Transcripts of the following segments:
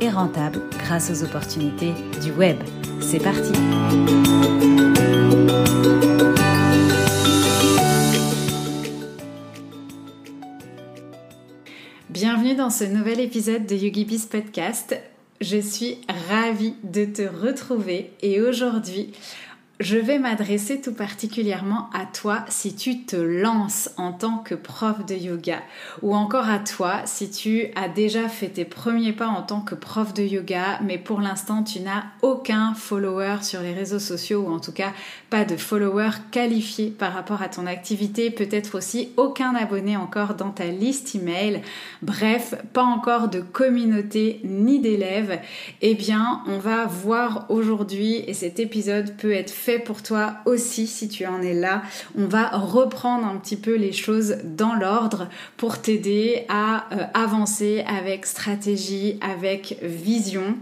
et rentable grâce aux opportunités du web. C'est parti Bienvenue dans ce nouvel épisode de YogiBiz Podcast. Je suis ravie de te retrouver et aujourd'hui, je vais m'adresser tout particulièrement à toi si tu te lances en tant que prof de yoga ou encore à toi si tu as déjà fait tes premiers pas en tant que prof de yoga mais pour l'instant tu n'as aucun follower sur les réseaux sociaux ou en tout cas pas de follower qualifié par rapport à ton activité, peut-être aussi aucun abonné encore dans ta liste email, bref, pas encore de communauté ni d'élèves, eh bien on va voir aujourd'hui et cet épisode peut être fait pour toi aussi si tu en es là. On va reprendre un petit peu les choses dans l'ordre pour t'aider à euh, avancer avec stratégie, avec vision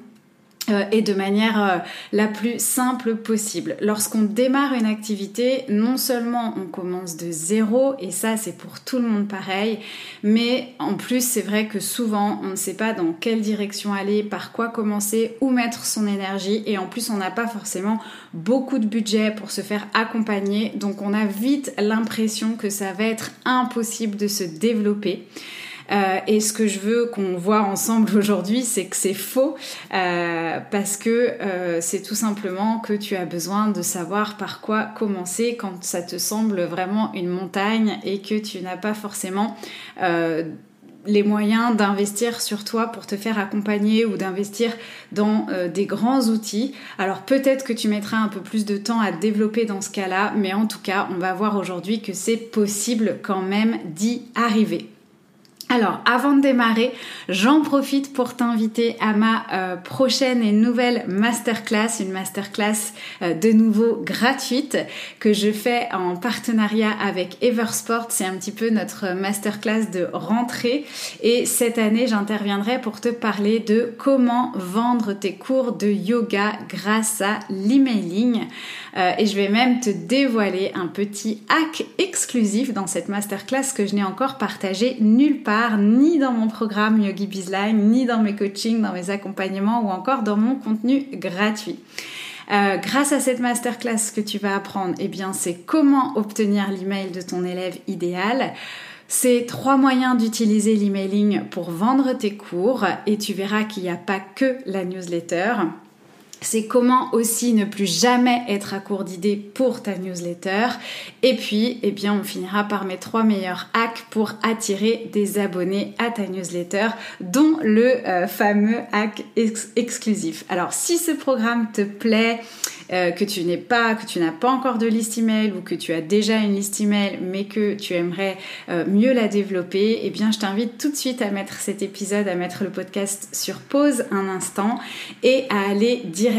euh, et de manière euh, la plus simple possible. Lorsqu'on démarre une activité, non seulement on commence de zéro, et ça c'est pour tout le monde pareil, mais en plus c'est vrai que souvent on ne sait pas dans quelle direction aller, par quoi commencer, où mettre son énergie, et en plus on n'a pas forcément beaucoup de budget pour se faire accompagner, donc on a vite l'impression que ça va être impossible de se développer. Euh, et ce que je veux qu'on voit ensemble aujourd'hui, c'est que c'est faux euh, parce que euh, c'est tout simplement que tu as besoin de savoir par quoi commencer quand ça te semble vraiment une montagne et que tu n'as pas forcément les moyens d'investir sur toi pour te faire accompagner ou d'investir dans des grands outils. Alors peut-être que tu mettras un peu plus de temps à développer dans ce cas-là, mais en tout cas, on va voir aujourd'hui que c'est possible quand même d'y arriver. Alors, avant de démarrer, j'en profite pour t'inviter à ma euh, prochaine et nouvelle masterclass, une masterclass euh, de nouveau gratuite que je fais en partenariat avec Eversport. C'est un petit peu notre masterclass de rentrée et cette année, j'interviendrai pour te parler de comment vendre tes cours de yoga grâce à l'emailing. Euh, et je vais même te dévoiler un petit hack exclusif dans cette masterclass que je n'ai encore partagé nulle part, ni dans mon programme Yogi Bizline, ni dans mes coachings, dans mes accompagnements ou encore dans mon contenu gratuit. Euh, grâce à cette masterclass que tu vas apprendre, eh bien, c'est comment obtenir l'email de ton élève idéal. C'est trois moyens d'utiliser l'emailing pour vendre tes cours et tu verras qu'il n'y a pas que la newsletter c'est comment aussi ne plus jamais être à court d'idées pour ta newsletter. Et puis, eh bien, on finira par mes trois meilleurs hacks pour attirer des abonnés à ta newsletter, dont le euh, fameux hack exclusif. Alors, si ce programme te plaît, euh, que tu n'es pas, que tu n'as pas encore de liste email ou que tu as déjà une liste email mais que tu aimerais euh, mieux la développer, eh bien je t'invite tout de suite à mettre cet épisode, à mettre le podcast sur pause un instant et à aller directement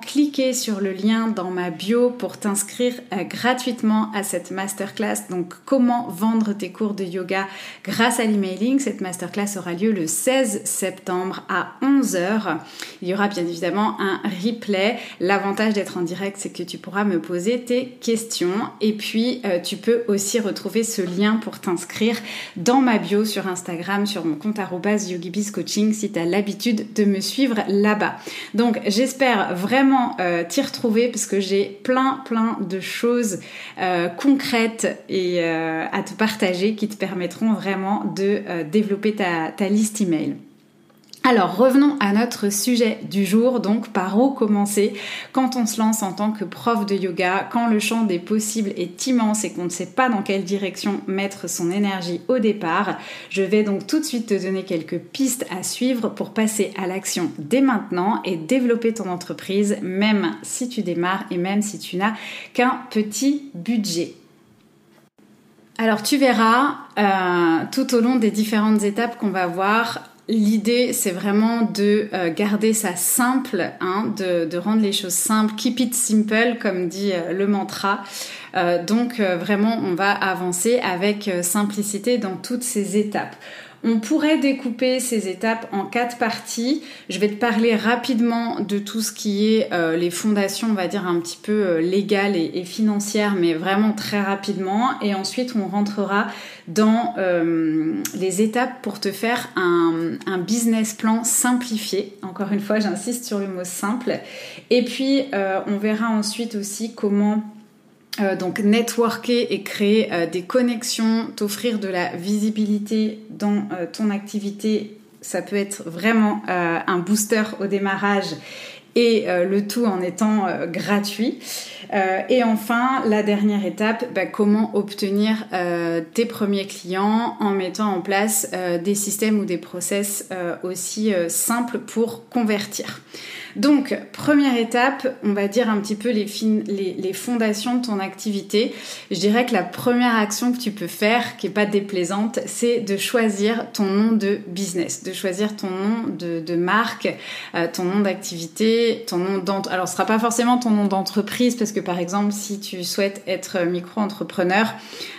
cliquer sur le lien dans ma bio pour t'inscrire euh, gratuitement à cette masterclass. Donc comment vendre tes cours de yoga grâce à l'emailing. Cette masterclass aura lieu le 16 septembre à 11h. Il y aura bien évidemment un replay. L'avantage être en direct, c'est que tu pourras me poser tes questions et puis euh, tu peux aussi retrouver ce lien pour t'inscrire dans ma bio sur Instagram, sur mon compte @yogibizcoaching si tu as l'habitude de me suivre là-bas. Donc j'espère vraiment euh, t'y retrouver parce que j'ai plein plein de choses euh, concrètes et à te partager qui te permettront vraiment de développer ta, ta liste email. Alors revenons à notre sujet du jour, donc par où commencer quand on se lance en tant que prof de yoga, quand le champ des possibles est immense et qu'on ne sait pas dans quelle direction mettre son énergie au départ. Je vais donc tout de suite te donner quelques pistes à suivre pour passer à l'action dès maintenant et développer ton entreprise même si tu démarres et même si tu n'as qu'un petit budget. Alors tu verras euh, tout au long des différentes étapes qu'on va voir, l'idée, c'est vraiment de euh, garder ça simple, hein, de, rendre les choses simples. Keep it simple, comme dit euh, le mantra. donc vraiment, on va avancer avec simplicité dans toutes ces étapes. On pourrait découper ces étapes en quatre parties. Je vais te parler rapidement de tout ce qui est euh, les fondations, on va dire un petit peu euh, légales et, financières, mais vraiment très rapidement. Et ensuite, on rentrera dans euh, les étapes pour te faire un, un, business plan simplifié. Encore une fois, j'insiste sur le mot simple. Et puis, on verra ensuite aussi comment euh, donc networker et créer euh, des connexions, t'offrir de la visibilité dans euh, ton activité, ça peut être vraiment un booster au démarrage et le tout en étant gratuit. et enfin, la dernière étape, bah, comment obtenir tes premiers clients en mettant en place des systèmes ou des process aussi simples pour convertir. Donc, première étape, on va dire un petit peu les, fondations de ton activité. Je dirais que la première action que tu peux faire, qui n'est pas déplaisante, c'est de choisir ton nom de business, de choisir ton nom de, marque, euh, ton nom d'activité, ton nom d'entreprise. Alors, ce sera pas forcément ton nom d'entreprise, parce que par exemple, si tu souhaites être micro-entrepreneur,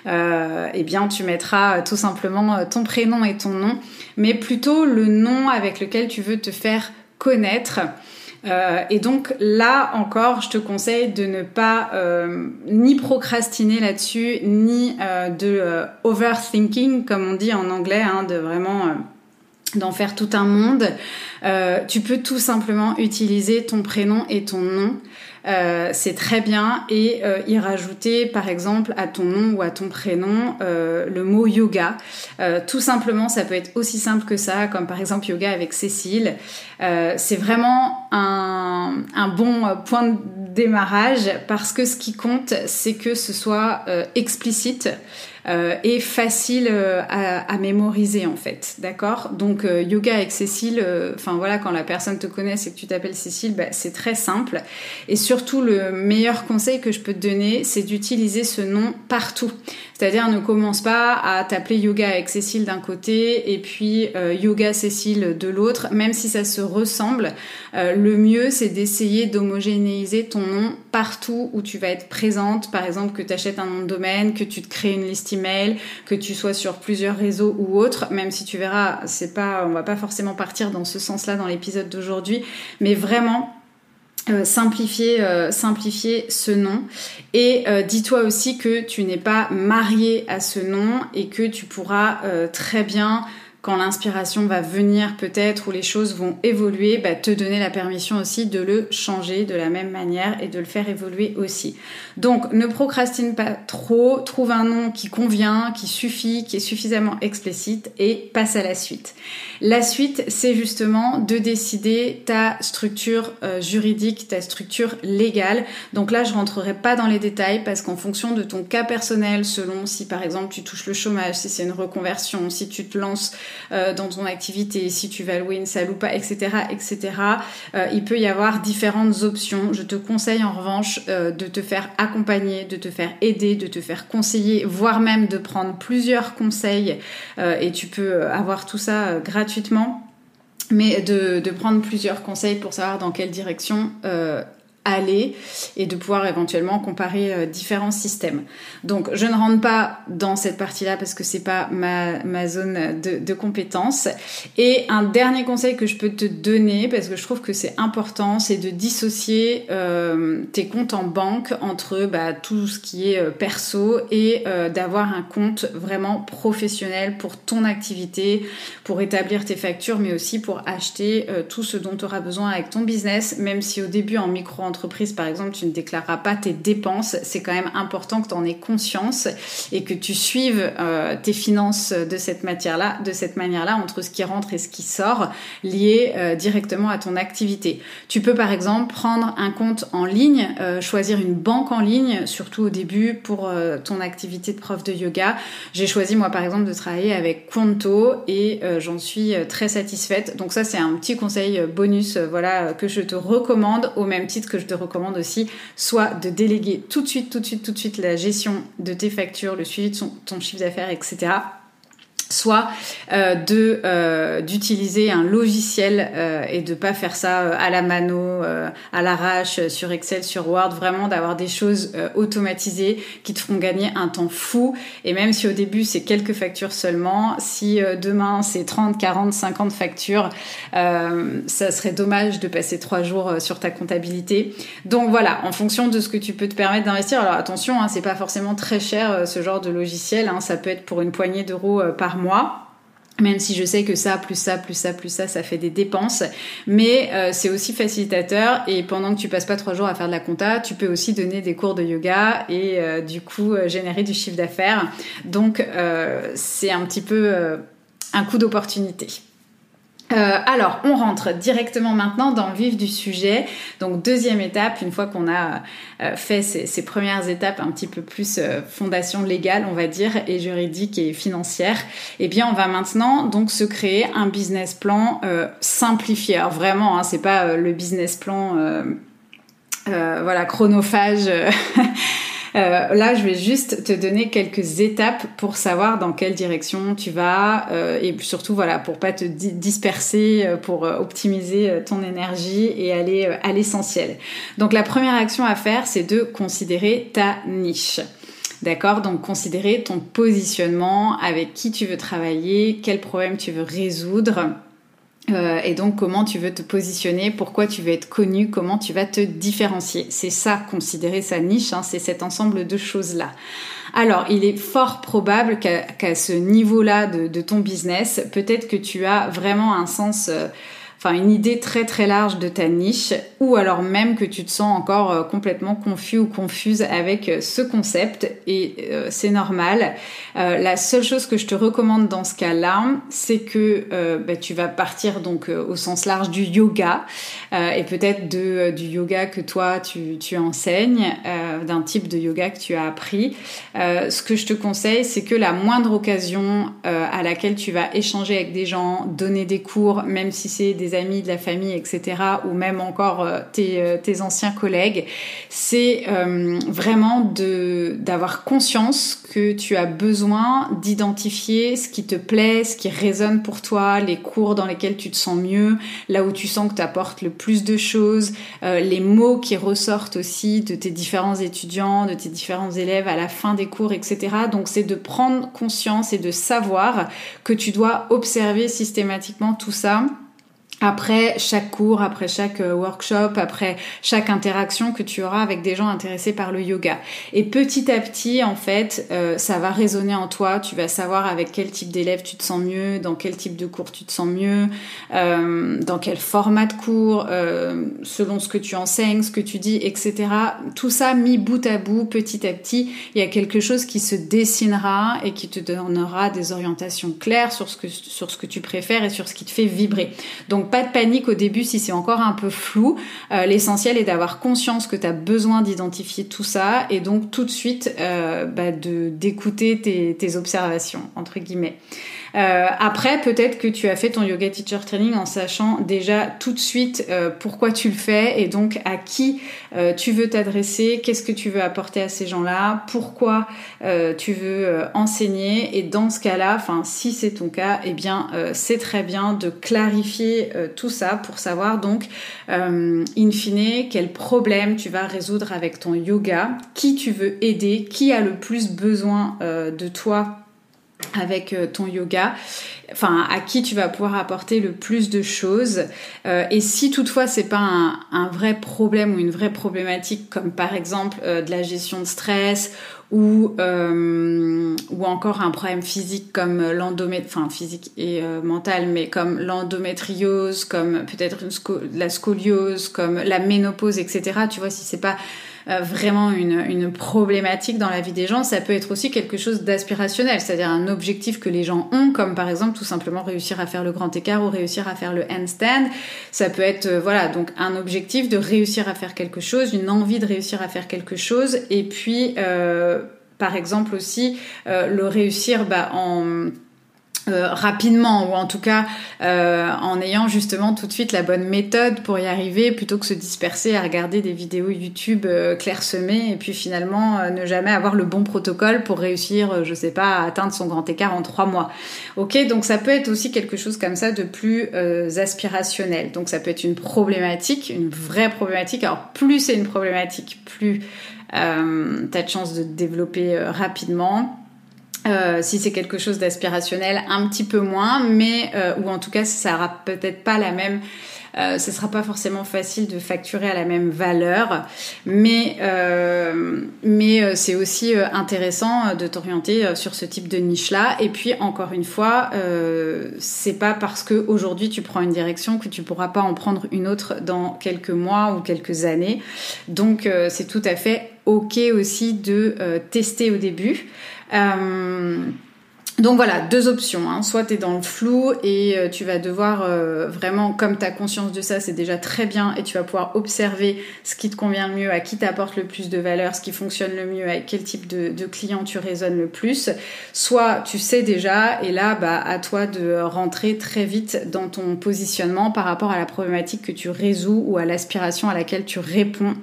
euh, eh bien, tu mettras tout simplement ton prénom et ton nom, mais plutôt le nom avec lequel tu veux te faire connaître. Euh, et donc là encore, je te conseille de ne pas euh, ni procrastiner là-dessus, ni euh, de overthinking, comme on dit en anglais, hein, de vraiment d'en faire tout un monde. tu peux tout simplement utiliser ton prénom et ton nom. Euh, c'est très bien et euh, y rajouter par exemple à ton nom ou à ton prénom euh, le mot yoga. tout simplement, ça peut être aussi simple que ça, comme par exemple yoga avec Cécile. c'est vraiment un, bon point de démarrage parce que ce qui compte, c'est que ce soit explicite. Euh, et facile euh, à, mémoriser en fait, d'accord? Donc euh, yoga avec Cécile, enfin voilà, quand la personne te connaît et que tu t'appelles Cécile, bah, c'est très simple. Et surtout, le meilleur conseil que je peux te donner, c'est d'utiliser ce nom partout. C'est-à-dire ne commence pas à t'appeler yoga avec Cécile d'un côté et puis yoga Cécile de l'autre, même si ça se ressemble. le mieux, c'est d'essayer d'homogénéiser ton nom partout où tu vas être présente. Par exemple, que tu achètes un nom de domaine, que tu te crées une liste email, que tu sois sur plusieurs réseaux ou autres, même si tu verras, c'est pas, on va pas forcément partir dans ce sens-là dans l'épisode d'aujourd'hui, mais vraiment euh, simplifier, euh, simplifier ce nom. Et euh, dis-toi aussi que tu n'es pas marié à ce nom et que tu pourras très bien quand l'inspiration va venir peut-être ou les choses vont évoluer, bah, te donner la permission aussi de le changer de la même manière et de le faire évoluer aussi. Donc ne procrastine pas trop, trouve un nom qui convient, qui suffit, qui est suffisamment explicite et passe à la suite. La suite, c'est justement de décider ta structure euh, juridique, ta structure légale. Donc là, je rentrerai pas dans les détails parce qu'en fonction de ton cas personnel, selon si par exemple tu touches le chômage, si c'est une reconversion, si tu te lances euh, dans ton activité, si tu vas louer une salle ou pas, etc., etc. Euh, il peut y avoir différentes options. Je te conseille en revanche euh, de te faire accompagner, de te faire aider, de te faire conseiller, voire même de prendre plusieurs conseils. et tu peux avoir tout ça gratuitement mais de, de, prendre plusieurs conseils pour savoir dans quelle direction aller et de pouvoir éventuellement comparer euh, différents systèmes. Donc je ne rentre pas dans cette partie-là parce que c'est pas ma, ma zone de, compétence. Et un dernier conseil que je peux te donner parce que je trouve que c'est important, c'est de dissocier euh, tes comptes en banque entre bah, tout ce qui est euh, perso et d'avoir un compte vraiment professionnel pour ton activité, pour établir tes factures, mais aussi pour acheter tout ce dont tu auras besoin avec ton business, même si au début en micro entreprise, par exemple, tu ne déclareras pas tes dépenses, c'est quand même important que tu en aies conscience et que tu suives euh, tes finances de cette matière-là, de cette manière-là, entre ce qui rentre et ce qui sort, lié euh, directement à ton activité. Tu peux par exemple prendre un compte en ligne, euh, choisir une banque en ligne, surtout au début pour ton activité de prof de yoga. J'ai choisi moi par exemple de travailler avec Quanto et j'en suis très satisfaite. Donc ça c'est un petit conseil bonus, voilà que je te recommande au même titre que je te recommande aussi, soit de déléguer tout de suite, tout de suite, tout de suite la gestion de tes factures, le suivi de ton chiffre d'affaires, etc soit euh, de euh, d'utiliser un logiciel euh, et de pas faire ça à la mano, à l'arrache sur Excel, sur Word, vraiment d'avoir des choses automatisées qui te feront gagner un temps fou et même si au début c'est quelques factures seulement, si demain c'est 30, 40, 50 factures, ça serait dommage de passer trois jours sur ta comptabilité. Donc voilà, en fonction de ce que tu peux te permettre d'investir. Alors attention, hein, c'est pas forcément très cher ce genre de logiciel, hein, ça peut être pour une poignée d'euros par mois. Même si je sais que ça, plus ça, plus ça, plus ça, ça fait des dépenses. Mais euh, c'est aussi facilitateur. Et pendant que tu passes pas trois jours à faire de la compta, tu peux aussi donner des cours de yoga et euh, du coup euh, générer du chiffre d'affaires. Donc c'est un petit peu un coup d'opportunité. Euh, alors, on rentre directement maintenant dans le vif du sujet. Donc, deuxième étape, une fois qu'on a euh, fait ces, premières étapes un petit peu plus euh, fondation légale, on va dire, et juridique et financière, eh bien, on va maintenant donc se créer un business plan simplifié. Alors vraiment, hein, c'est pas le business plan, voilà, chronophage. Euh, là, je vais juste te donner quelques étapes pour savoir dans quelle direction tu vas euh, et surtout, voilà, pour pas te disperser, euh, pour optimiser ton énergie et aller à l'essentiel. Donc, la première action à faire, c'est de considérer ta niche. D'accord? Donc considérer ton positionnement, avec qui tu veux travailler, quel problème tu veux résoudre. Euh, et donc comment tu veux te positionner, pourquoi tu veux être connu, comment tu vas te différencier. C'est ça, considérer sa niche, hein, c'est cet ensemble de choses-là. Alors, il est fort probable qu'à ce niveau-là de, ton business, peut-être que tu as vraiment un sens... Euh, enfin une idée très très large de ta niche ou alors même que tu te sens encore euh, complètement confus ou confuse avec euh, ce concept et euh, c'est normal. la seule chose que je te recommande dans ce cas-là, c'est que bah, tu vas partir donc au sens large du yoga et peut-être de du yoga que toi tu, tu enseignes, d'un type de yoga que tu as appris. ce que je te conseille, c'est que la moindre occasion à laquelle tu vas échanger avec des gens, donner des cours, même si c'est des amis, de la famille, etc., ou même encore euh, euh, tes, anciens collègues, c'est euh, vraiment de d'avoir conscience que tu as besoin d'identifier ce qui te plaît, ce qui résonne pour toi, les cours dans lesquels tu te sens mieux, là où tu sens que tu apportes le plus de choses, les mots qui ressortent aussi de tes différents étudiants, de tes différents élèves à la fin des cours, etc. Donc c'est de prendre conscience et de savoir que tu dois observer systématiquement tout ça après chaque cours, après chaque euh, workshop, après chaque interaction que tu auras avec des gens intéressés par le yoga. Et petit à petit, en fait, euh, ça va résonner en toi. Tu vas savoir avec quel type d'élève tu te sens mieux, dans quel type de cours tu te sens mieux, euh, dans quel format de cours, selon ce que tu enseignes, ce que tu dis, etc. Tout ça mis bout à bout, petit à petit, il y a quelque chose qui se dessinera et qui te donnera des orientations claires sur ce que, sur ce que tu préfères et sur ce qui te fait vibrer. Donc pas de panique au début si c'est encore un peu flou. Euh, l'essentiel est d'avoir conscience que tu as besoin d'identifier tout ça et donc tout de suite euh, bah, d'écouter tes, tes observations entre guillemets. Euh, après, peut-être que tu as fait ton yoga teacher training en sachant déjà tout de suite euh, pourquoi tu le fais et donc à qui euh, tu veux t'adresser, qu'est-ce que tu veux apporter à ces gens-là, pourquoi tu veux enseigner. Et dans ce cas-là, enfin si c'est ton cas, eh bien c'est très bien de clarifier tout ça pour savoir donc in fine quel problème tu vas résoudre avec ton yoga, qui tu veux aider, qui a le plus besoin de toi avec euh, ton yoga, enfin à qui tu vas pouvoir apporter le plus de choses. Euh, et si toutefois c'est pas un, vrai problème ou une vraie problématique, comme par exemple euh, de la gestion de stress ou ou encore un problème physique comme l'endométriose, enfin physique et mental, mais comme l'endométriose, comme peut-être la scoliose, comme la ménopause, etc. Tu vois, si c'est pas euh, vraiment une, une, problématique dans la vie des gens, ça peut être aussi quelque chose d'aspirationnel, c'est-à-dire un objectif que les gens ont, comme par exemple tout simplement réussir à faire le grand écart ou réussir à faire le handstand. Ça peut être euh, voilà donc un objectif de réussir à faire quelque chose, une envie de réussir à faire quelque chose, et puis euh, par exemple aussi le réussir bah, en euh, rapidement ou en tout cas euh, en ayant justement tout de suite la bonne méthode pour y arriver plutôt que se disperser à regarder des vidéos YouTube euh, clairsemées et puis finalement ne jamais avoir le bon protocole pour réussir je sais pas à atteindre son grand écart en trois mois. Ok donc ça peut être aussi quelque chose comme ça de plus aspirationnel. Donc ça peut être une problématique une vraie problématique. Alors plus c'est une problématique plus t'as de chance de te développer rapidement euh, si c'est quelque chose d'aspirationnel, un petit peu moins, mais euh, ou en tout cas, ça sera peut-être pas la même. Euh, ce sera pas forcément facile de facturer à la même valeur, mais euh, mais c'est aussi intéressant de t'orienter sur ce type de niche là. Et puis encore une fois, c'est pas parce que aujourd'hui tu prends une direction que tu pourras pas en prendre une autre dans quelques mois ou quelques années. Donc c'est tout à fait ok aussi de tester au début. Euh, donc voilà, deux options. Hein. Soit tu es dans le flou et euh, tu vas devoir euh, vraiment, comme tu conscience de ça, c'est déjà très bien et tu vas pouvoir observer ce qui te convient le mieux, à qui t'apporte le plus de valeur, ce qui fonctionne le mieux, avec quel type de, de client tu résonnes le plus. Soit tu sais déjà et là, bah, à toi de rentrer très vite dans ton positionnement par rapport à la problématique que tu résous ou à l'aspiration à laquelle tu réponds.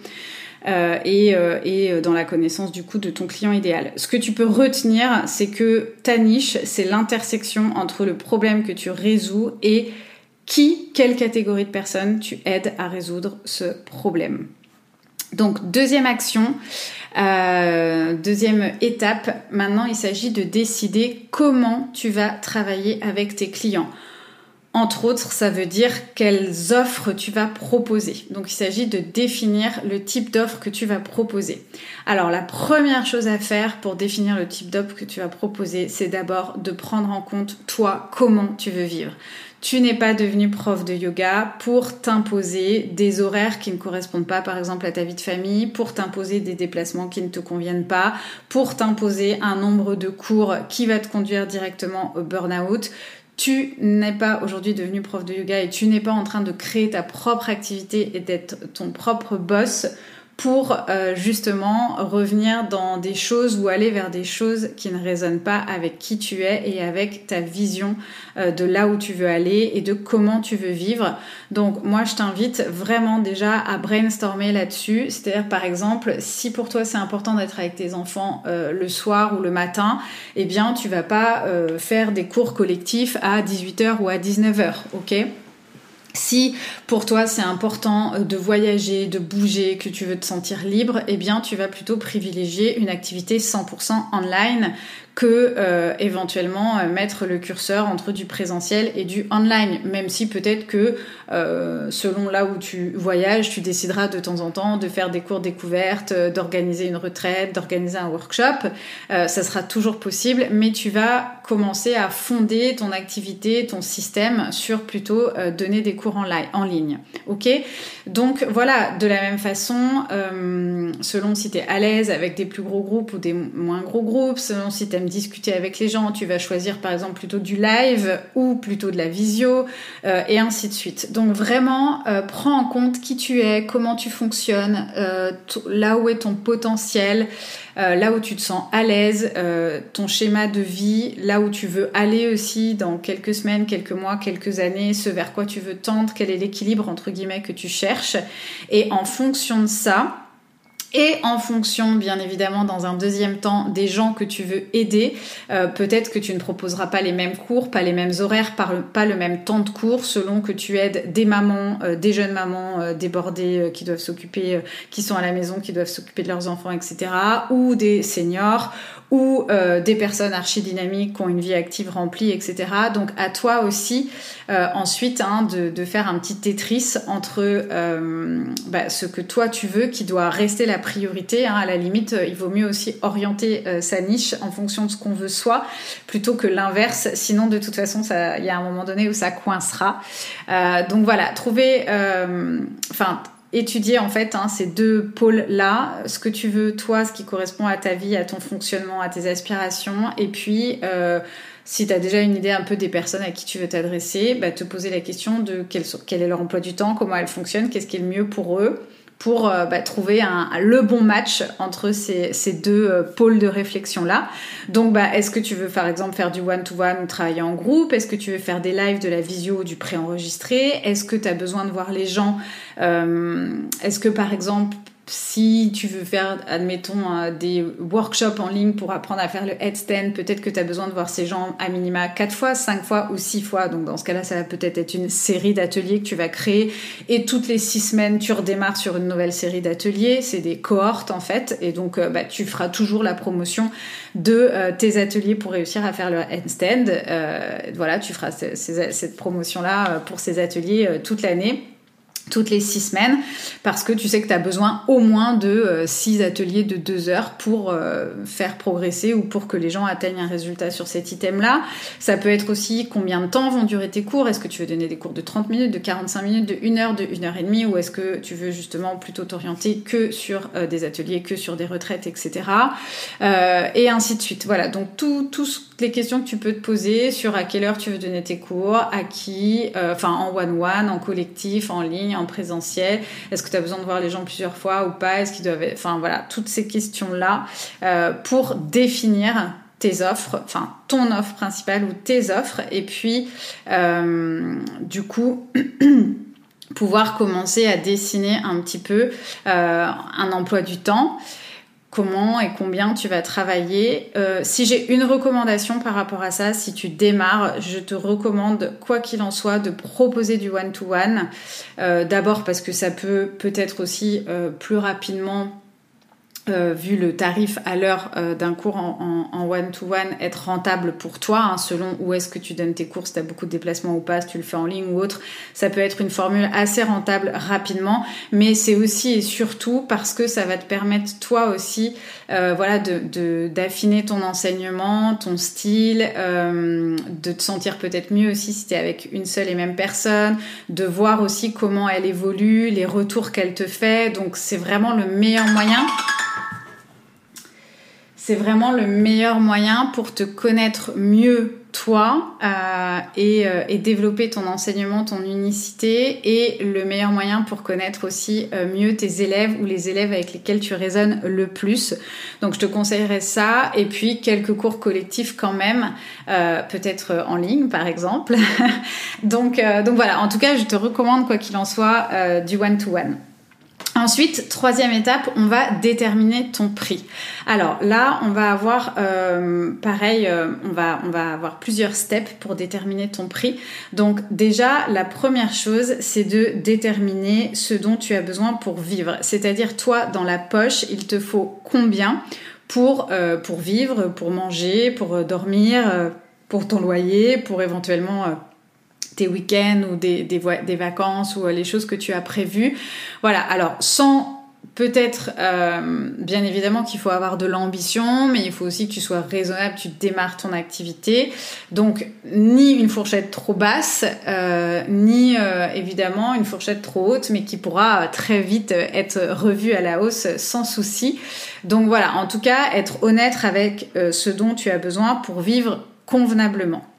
Euh, et, euh, euh, dans la connaissance du coup de ton client idéal. Ce que tu peux retenir, c'est que ta niche, c'est l'intersection entre le problème que tu résous et qui, quelle catégorie de personnes tu aides à résoudre ce problème. Donc deuxième action, deuxième étape, maintenant il s'agit de décider comment tu vas travailler avec tes clients. Entre autres, ça veut dire quelles offres tu vas proposer. Donc il s'agit de définir le type d'offre que tu vas proposer. Alors la première chose à faire pour définir le type d'offre que tu vas proposer, c'est d'abord de prendre en compte toi comment tu veux vivre. Tu n'es pas devenu prof de yoga pour t'imposer des horaires qui ne correspondent pas par exemple à ta vie de famille, pour t'imposer des déplacements qui ne te conviennent pas, pour t'imposer un nombre de cours qui va te conduire directement au burn-out tu n'es pas aujourd'hui devenu prof de yoga et tu n'es pas en train de créer ta propre activité et d'être ton propre boss pour euh, justement revenir dans des choses ou aller vers des choses qui ne résonnent pas avec qui tu es et avec ta vision euh, de là où tu veux aller et de comment tu veux vivre. Donc moi je t'invite vraiment déjà à brainstormer là-dessus. C'est-à-dire par exemple si pour toi c'est important d'être avec tes enfants euh, le soir ou le matin, eh bien tu vas pas faire des cours collectifs à 18h ou à 19h, ok? Si pour toi c'est important euh, de voyager, de bouger, que tu veux te sentir libre, eh bien tu vas plutôt privilégier une activité 100% online que euh, éventuellement euh, mettre le curseur entre du présentiel et du online, même si peut-être que euh, selon là où tu voyages, tu décideras de temps en temps de faire des cours découvertes, d'organiser une retraite, d'organiser un workshop, ça sera toujours possible, mais tu vas commencer à fonder ton activité, ton système sur plutôt donner des cours en, ligne. Ok? Donc voilà, de la même façon, selon si tu es à l'aise avec des plus gros groupes ou des moins gros groupes, selon si tu discuter avec les gens, tu vas choisir par exemple plutôt du live ou plutôt de la visio euh, et ainsi de suite. Donc vraiment, euh, prends en compte qui tu es, comment tu fonctionnes, euh, là où est ton potentiel, là où tu te sens à l'aise, ton schéma de vie, là où tu veux aller aussi dans quelques semaines, quelques mois, quelques années, ce vers quoi tu veux tendre, quel est l'équilibre entre guillemets que tu cherches. Et en fonction de ça, et en fonction, bien évidemment, dans un deuxième temps, des gens que tu veux aider. Euh, peut-être que tu ne proposeras pas les mêmes cours, pas les mêmes horaires, pas le même temps de cours, selon que tu aides des mamans, euh, des jeunes mamans euh, débordées qui doivent s'occuper, qui sont à la maison, qui doivent s'occuper de leurs enfants, etc. Ou des seniors, ou euh, des personnes archi-dynamiques qui ont une vie active remplie, etc. Donc à toi aussi euh, ensuite hein, de, de, faire un petit Tetris entre euh, bah, ce que toi tu veux qui doit rester la priorité. Hein. À la limite, il vaut mieux aussi orienter sa niche en fonction de ce qu'on veut soi plutôt que l'inverse. Sinon, de toute façon, il y a un moment donné où ça coincera. donc voilà, trouver... Enfin étudier en fait hein, ces deux pôles-là, ce que tu veux, toi, ce qui correspond à ta vie, à ton fonctionnement, à tes aspirations, et puis euh, si tu as déjà une idée un peu des personnes à qui tu veux t'adresser, bah, te poser la question de quel, quel, est leur emploi du temps, comment elles fonctionnent, qu'est-ce qui est le mieux pour eux, pour euh, bah, trouver le bon match entre ces, deux euh, pôles de réflexion là. Donc, bah, est-ce que tu veux par exemple faire du one-to-one ou travailler en groupe? Est-ce que tu veux faire des lives, de la visio ou du pré-enregistré? Est-ce que tu as besoin de voir les gens euh, Est-ce que par exemple si tu veux faire, admettons, euh, des workshops en ligne pour apprendre à faire le headstand, peut-être que tu as besoin de voir ces gens à minima 4 fois, 5 fois ou 6 fois. Donc dans ce cas-là, ça va peut-être être une série d'ateliers que tu vas créer. Et toutes les 6 semaines, tu redémarres sur une nouvelle série d'ateliers. C'est des cohortes en fait. Et donc euh, bah, tu feras toujours la promotion de euh, tes ateliers pour réussir à faire le headstand. voilà, tu feras cette promotion-là pour ces ateliers toute l'année toutes les six semaines parce que tu sais que tu as besoin au moins de euh, six ateliers de deux heures pour euh, faire progresser ou pour que les gens atteignent un résultat sur cet item-là. Ça peut être aussi combien de temps vont durer tes cours. Est-ce que tu veux donner des cours de 30 minutes, de 45 minutes, de 1 heure, de 1 heure et demie ou est-ce que tu veux justement plutôt t'orienter que sur euh, des ateliers, que sur des retraites, etc. et ainsi de suite. Voilà, donc les questions que tu peux te poser sur à quelle heure tu veux donner tes cours, à qui, enfin en one-one, en collectif, en ligne, en présentiel. Est-ce que tu as besoin de voir les gens plusieurs fois ou pas? Est-ce qu'ils doivent... Enfin voilà, toutes ces questions-là euh, pour définir tes offres, enfin ton offre principale ou tes offres, et puis euh, du coup pouvoir commencer à dessiner un petit peu euh, un emploi du temps comment et combien tu vas travailler. Euh, si j'ai une recommandation par rapport à ça, si tu démarres, je te recommande, quoi qu'il en soit, de proposer du one-to-one. Euh, d'abord parce que ça peut peut-être aussi euh, plus rapidement euh, vu le tarif à l'heure euh, d'un cours en one-to-one, être rentable pour toi, hein, selon où est-ce que tu donnes tes cours, si tu as beaucoup de déplacements ou pas, si tu le fais en ligne ou autre, ça peut être une formule assez rentable rapidement, mais c'est aussi et surtout parce que ça va te permettre toi aussi euh, voilà, de, d'affiner ton enseignement, ton style, de te sentir peut-être mieux aussi si tu es avec une seule et même personne, de voir aussi comment elle évolue, les retours qu'elle te fait, donc c'est vraiment le meilleur moyen c'est vraiment le meilleur moyen pour te connaître mieux toi euh, euh, et, développer ton enseignement, ton unicité et le meilleur moyen pour connaître aussi euh, mieux tes élèves ou les élèves avec lesquels tu résonnes le plus. Donc je te conseillerais ça et puis quelques cours collectifs quand même, peut-être en ligne par exemple. donc, donc voilà, en tout cas je te recommande quoi qu'il en soit du one-to-one. one to one Ensuite, troisième étape, on va déterminer ton prix. Alors là, on va avoir euh, pareil, euh, on va avoir plusieurs steps pour déterminer ton prix. Donc déjà, la première chose, c'est de déterminer ce dont tu as besoin pour vivre. C'est-à-dire toi, dans la poche, il te faut combien pour euh, pour vivre, pour manger, pour dormir, pour ton loyer, pour éventuellement tes week-ends ou des, vacances ou euh, les choses que tu as prévues. Voilà, alors sans peut-être, euh, bien évidemment qu'il faut avoir de l'ambition, mais il faut aussi que tu sois raisonnable, tu démarres ton activité. Donc, ni une fourchette trop basse, euh, ni évidemment une fourchette trop haute, mais qui pourra très vite être revue à la hausse sans souci. Donc voilà, en tout cas, être honnête avec ce dont tu as besoin pour vivre convenablement.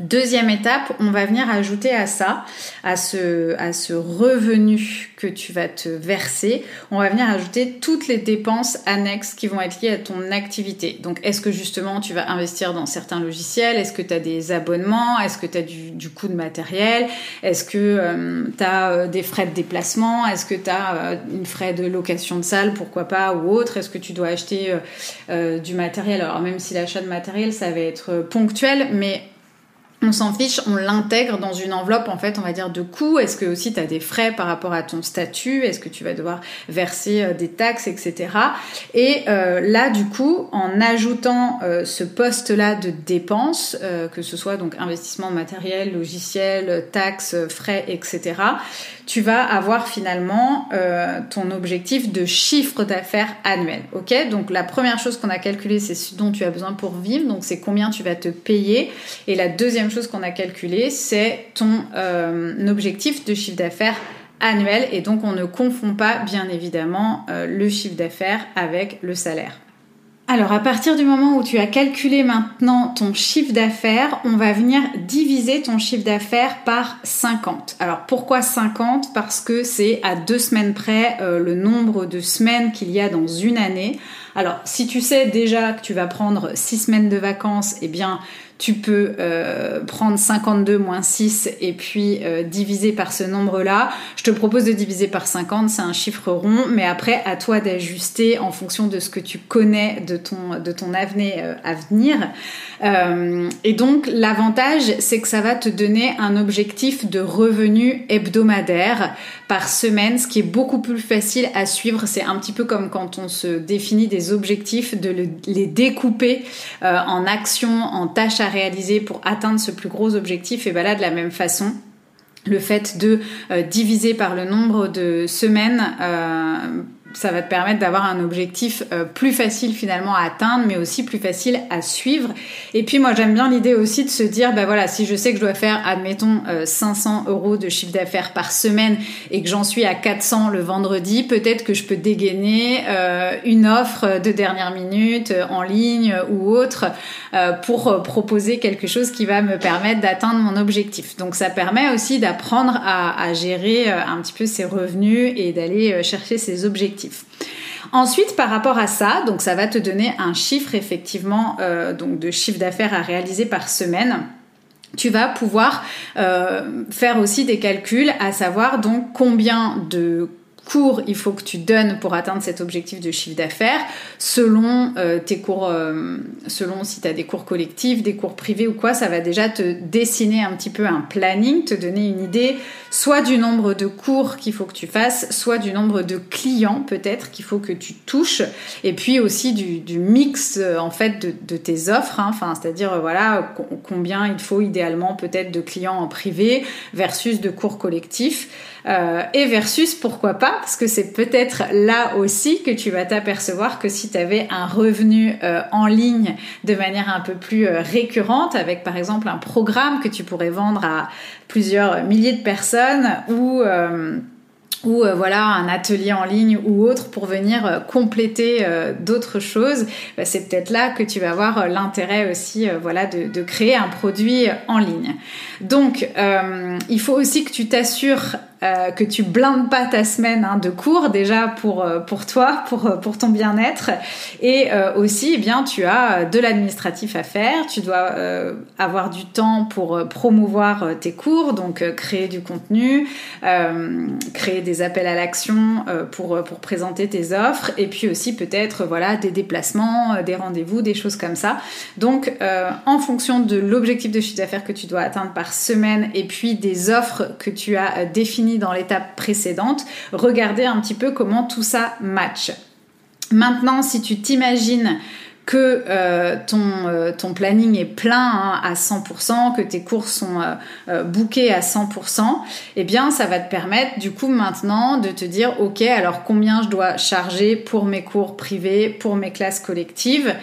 Deuxième étape, on va venir ajouter à ça, à ce, à ce revenu que tu vas te verser, on va venir ajouter toutes les dépenses annexes qui vont être liées à ton activité. Donc, est-ce que justement tu vas investir dans certains logiciels? Est-ce que tu as des abonnements? Est-ce que tu as du, coût de matériel? Est-ce que euh, tu as euh, des frais de déplacement? Est-ce que tu as euh, une frais de location de salle, pourquoi pas, ou autre? Est-ce que tu dois acheter du matériel? Alors, même si l'achat de matériel, ça va être ponctuel, mais on s'en fiche, on l'intègre dans une enveloppe en fait, on va dire de coûts. Est-ce que aussi tu as des frais par rapport à ton statut? Est-ce que tu vas devoir verser euh, des taxes, etc. Et euh, là, du coup, en ajoutant euh, ce poste-là de dépenses, que ce soit donc investissement matériel, logiciel, taxes, frais, etc tu vas avoir finalement euh, ton objectif de chiffre d'affaires annuel. Ok? Donc la première chose qu'on a calculé, c'est ce dont tu as besoin pour vivre, donc c'est combien tu vas te payer. Et la deuxième chose qu'on a calculé, c'est ton euh, objectif de chiffre d'affaires annuel. Et donc on ne confond pas bien évidemment euh, le chiffre d'affaires avec le salaire. Alors à partir du moment où tu as calculé maintenant ton chiffre d'affaires, on va venir diviser ton chiffre d'affaires par 50. Alors pourquoi 50 Parce que c'est à deux semaines près euh, le nombre de semaines qu'il y a dans une année. Alors si tu sais déjà que tu vas prendre six semaines de vacances, eh bien tu peux euh, prendre 52 moins 6 et puis euh, diviser par ce nombre-là. Je te propose de diviser par 50, c'est un chiffre rond, mais après, à toi d'ajuster en fonction de ce que tu connais de ton, de ton avenir euh, à venir. et donc, l'avantage, c'est que ça va te donner un objectif de revenu hebdomadaire par semaine, ce qui est beaucoup plus facile à suivre. C'est un petit peu comme quand on se définit des objectifs, de les découper en actions, en tâches à réaliser pour atteindre ce plus gros objectif. Et bien là, de la même façon, le fait de euh, diviser par le nombre de semaines euh, ça va te permettre d'avoir un objectif euh, plus facile finalement à atteindre, mais aussi plus facile à suivre. Et puis moi j'aime bien l'idée aussi de se dire, bah voilà, si je sais que je dois faire, admettons, 500 euh, euros de chiffre d'affaires par semaine et que j'en suis à 400 le vendredi, peut-être que je peux dégainer euh, une offre de dernière minute en ligne ou autre pour proposer quelque chose qui va me permettre d'atteindre mon objectif. Donc ça permet aussi d'apprendre à, à gérer un petit peu ses revenus et d'aller chercher ses objectifs. Ensuite, par rapport à ça, donc ça va te donner un chiffre effectivement euh, donc de chiffre d'affaires à réaliser par semaine. Tu vas pouvoir euh, faire aussi des calculs, à savoir donc combien de cours il faut que tu donnes pour atteindre cet objectif de chiffre d'affaires selon euh, tes cours euh, selon si tu as des cours collectifs des cours privés ou quoi. Ça va déjà te dessiner un petit peu un planning te donner une idée soit du nombre de cours qu'il faut que tu fasses soit du nombre de clients peut-être qu'il faut que tu touches. Et puis aussi du, mix euh, en fait de, tes offres hein. enfin c'est à dire voilà combien il faut idéalement peut-être de clients en privé versus de cours collectifs euh, et versus pourquoi pas, parce que c'est peut-être là aussi que tu vas t'apercevoir que si tu avais un revenu euh, en ligne de manière un peu plus euh, récurrente, avec par exemple un programme que tu pourrais vendre à plusieurs milliers de personnes ou voilà un atelier en ligne ou autre pour venir compléter d'autres choses, bah, c'est peut-être là que tu vas avoir l'intérêt aussi voilà de, créer un produit en ligne. Donc il faut aussi que tu t'assures euh, que tu blindes pas ta semaine hein, de cours déjà pour euh, pour toi, pour euh, pour ton bien-être, et aussi, eh bien, tu as de l'administratif à faire. Tu dois avoir du temps pour promouvoir tes cours, donc créer du contenu, créer des appels à l'action pour pour présenter tes offres, et puis aussi peut-être voilà des déplacements, des rendez-vous, des choses comme ça. Donc, en fonction de l'objectif de chiffre d'affaires que tu dois atteindre par semaine, et puis des offres que tu as définies dans l'étape précédente, regardez un petit peu comment tout ça match. Maintenant, si tu t'imagines que euh, ton, euh, ton, planning est plein hein, à 100%, que tes cours sont euh, bookés à 100%, eh bien ça va te permettre du coup maintenant de te dire ok alors combien je dois charger pour mes cours privés, pour mes classes collectives,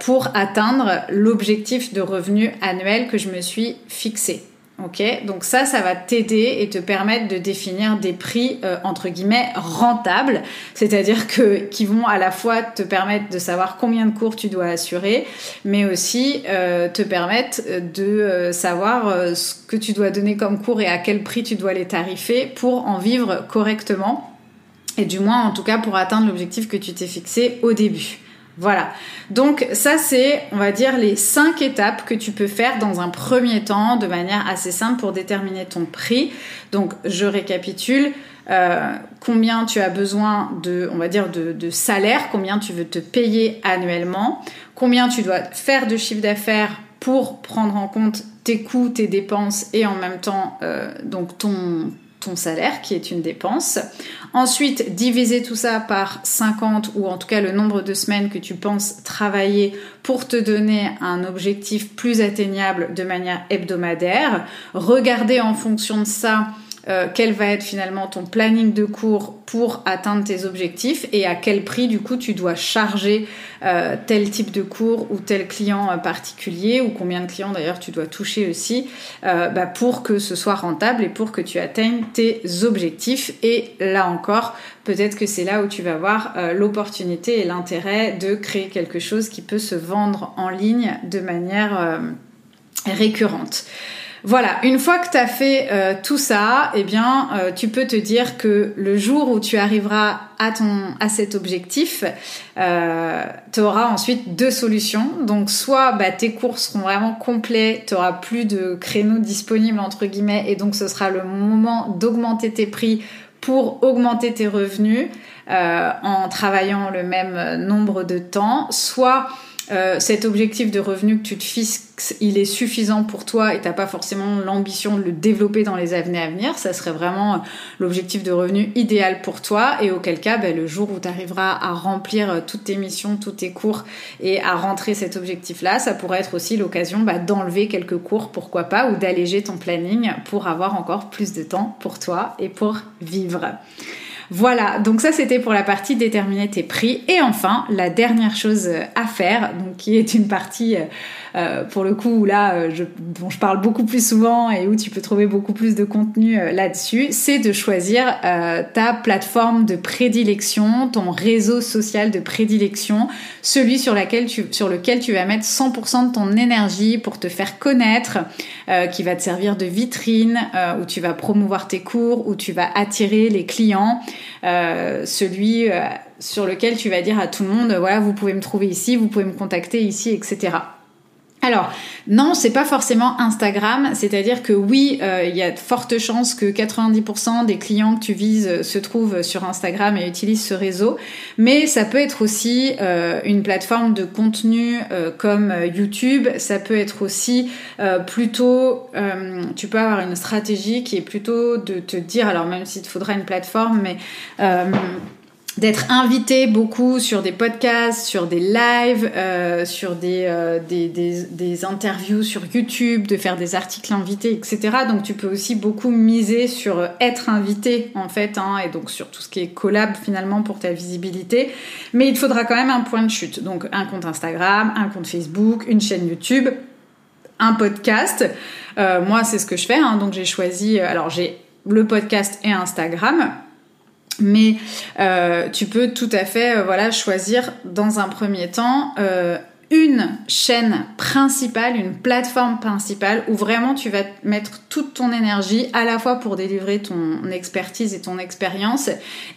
pour atteindre l'objectif de revenu annuel que je me suis fixé. Ok, donc ça, ça va t'aider et te permettre de définir des prix euh, entre guillemets rentables, c'est-à-dire que qui vont à la fois te permettre de savoir combien de cours tu dois assurer, mais aussi euh, te permettre de euh, savoir ce que tu dois donner comme cours et à quel prix tu dois les tarifer pour en vivre correctement et du moins en tout cas pour atteindre l'objectif que tu t'es fixé au début. Voilà. Donc ça c'est, on va dire, les cinq étapes que tu peux faire dans un premier temps de manière assez simple pour déterminer ton prix. Donc je récapitule. Euh, combien tu as besoin de, on va dire, de, salaire, combien tu veux te payer annuellement, combien tu dois faire de chiffre d'affaires pour prendre en compte tes coûts, tes dépenses et en même temps euh, donc ton, salaire qui est une dépense. Ensuite, diviser tout ça par 50 ou en tout cas le nombre de semaines que tu penses travailler pour te donner un objectif plus atteignable de manière hebdomadaire. Regarder en fonction de ça euh, quel va être finalement ton planning de cours pour atteindre tes objectifs et à quel prix du coup tu dois charger euh, tel type de cours ou tel client euh, particulier ou combien de clients d'ailleurs tu dois toucher aussi bah, pour que ce soit rentable et pour que tu atteignes tes objectifs. Et là encore, peut-être que c'est là où tu vas voir l'opportunité et l'intérêt de créer quelque chose qui peut se vendre en ligne de manière récurrente. Voilà, une fois que tu as fait euh, tout ça, eh bien, euh, tu peux te dire que le jour où tu arriveras à ton à cet objectif, euh, tu auras ensuite deux solutions. Donc, soit bah, tes cours seront vraiment complets, tu auras plus de créneaux disponibles entre guillemets, et donc ce sera le moment d'augmenter tes prix pour augmenter tes revenus en travaillant le même nombre de temps. Soit euh, cet objectif de revenu que tu te fixes, il est suffisant pour toi et t'as pas forcément l'ambition de le développer dans les années à venir. Ça serait vraiment euh, l'objectif de revenu idéal pour toi et auquel cas, ben, le jour où tu arriveras à remplir euh, toutes tes missions, tous tes cours et à rentrer cet objectif-là, ça pourrait être aussi l'occasion bah, d'enlever quelques cours, pourquoi pas, ou d'alléger ton planning pour avoir encore plus de temps pour toi et pour vivre. Voilà, donc ça c'était pour la partie déterminer tes prix. Et enfin, la dernière chose à faire, donc qui est une partie euh, euh, pour le coup là euh, je, dont je parle beaucoup plus souvent et où tu peux trouver beaucoup plus de contenu là-dessus, c'est de choisir ta plateforme de prédilection, ton réseau social de prédilection, celui sur, tu, sur lequel tu vas mettre 100% de ton énergie pour te faire connaître, qui va te servir de vitrine, où tu vas promouvoir tes cours, où tu vas attirer les clients. Euh, celui euh, sur lequel tu vas dire à tout le monde, voilà, vous pouvez me trouver ici, vous pouvez me contacter ici, etc. Alors, non, c'est pas forcément Instagram, c'est-à-dire que oui, euh, il y a de fortes chances que 90% des clients que tu vises se trouvent sur Instagram et utilisent ce réseau, mais ça peut être aussi euh, une plateforme de contenu euh, comme YouTube, ça peut être aussi plutôt, tu peux avoir une stratégie qui est plutôt de te dire, alors même s'il te faudra une plateforme, mais d'être invité beaucoup sur des podcasts, sur des lives, euh, sur euh, des, des, des, interviews sur YouTube, de faire des articles invités, etc. Donc tu peux aussi beaucoup miser sur être invité en fait, hein, et donc sur tout ce qui est collab finalement pour ta visibilité. Mais il faudra quand même un point de chute. Donc un compte Instagram, un compte Facebook, une chaîne YouTube, un podcast. Euh, moi c'est ce que je fais, hein, donc j'ai choisi, alors j'ai le podcast et Instagram. Mais euh, tu peux tout à fait euh, voilà, choisir dans un premier temps euh, une chaîne principale, une plateforme principale où vraiment tu vas mettre toute ton énergie à la fois pour délivrer ton expertise et ton expérience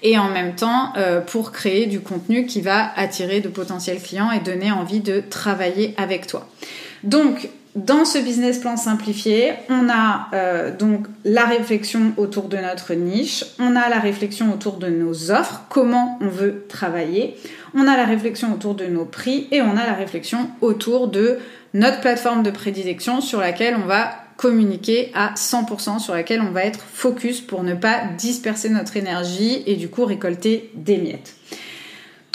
et en même temps pour créer du contenu qui va attirer de potentiels clients et donner envie de travailler avec toi. Donc dans ce business plan simplifié, on a euh, donc la réflexion autour de notre niche, on a la réflexion autour de nos offres, comment on veut travailler, on a la réflexion autour de nos prix et on a la réflexion autour de notre plateforme de prédilection sur laquelle on va communiquer à 100%, sur laquelle on va être focus pour ne pas disperser notre énergie et du coup récolter des miettes.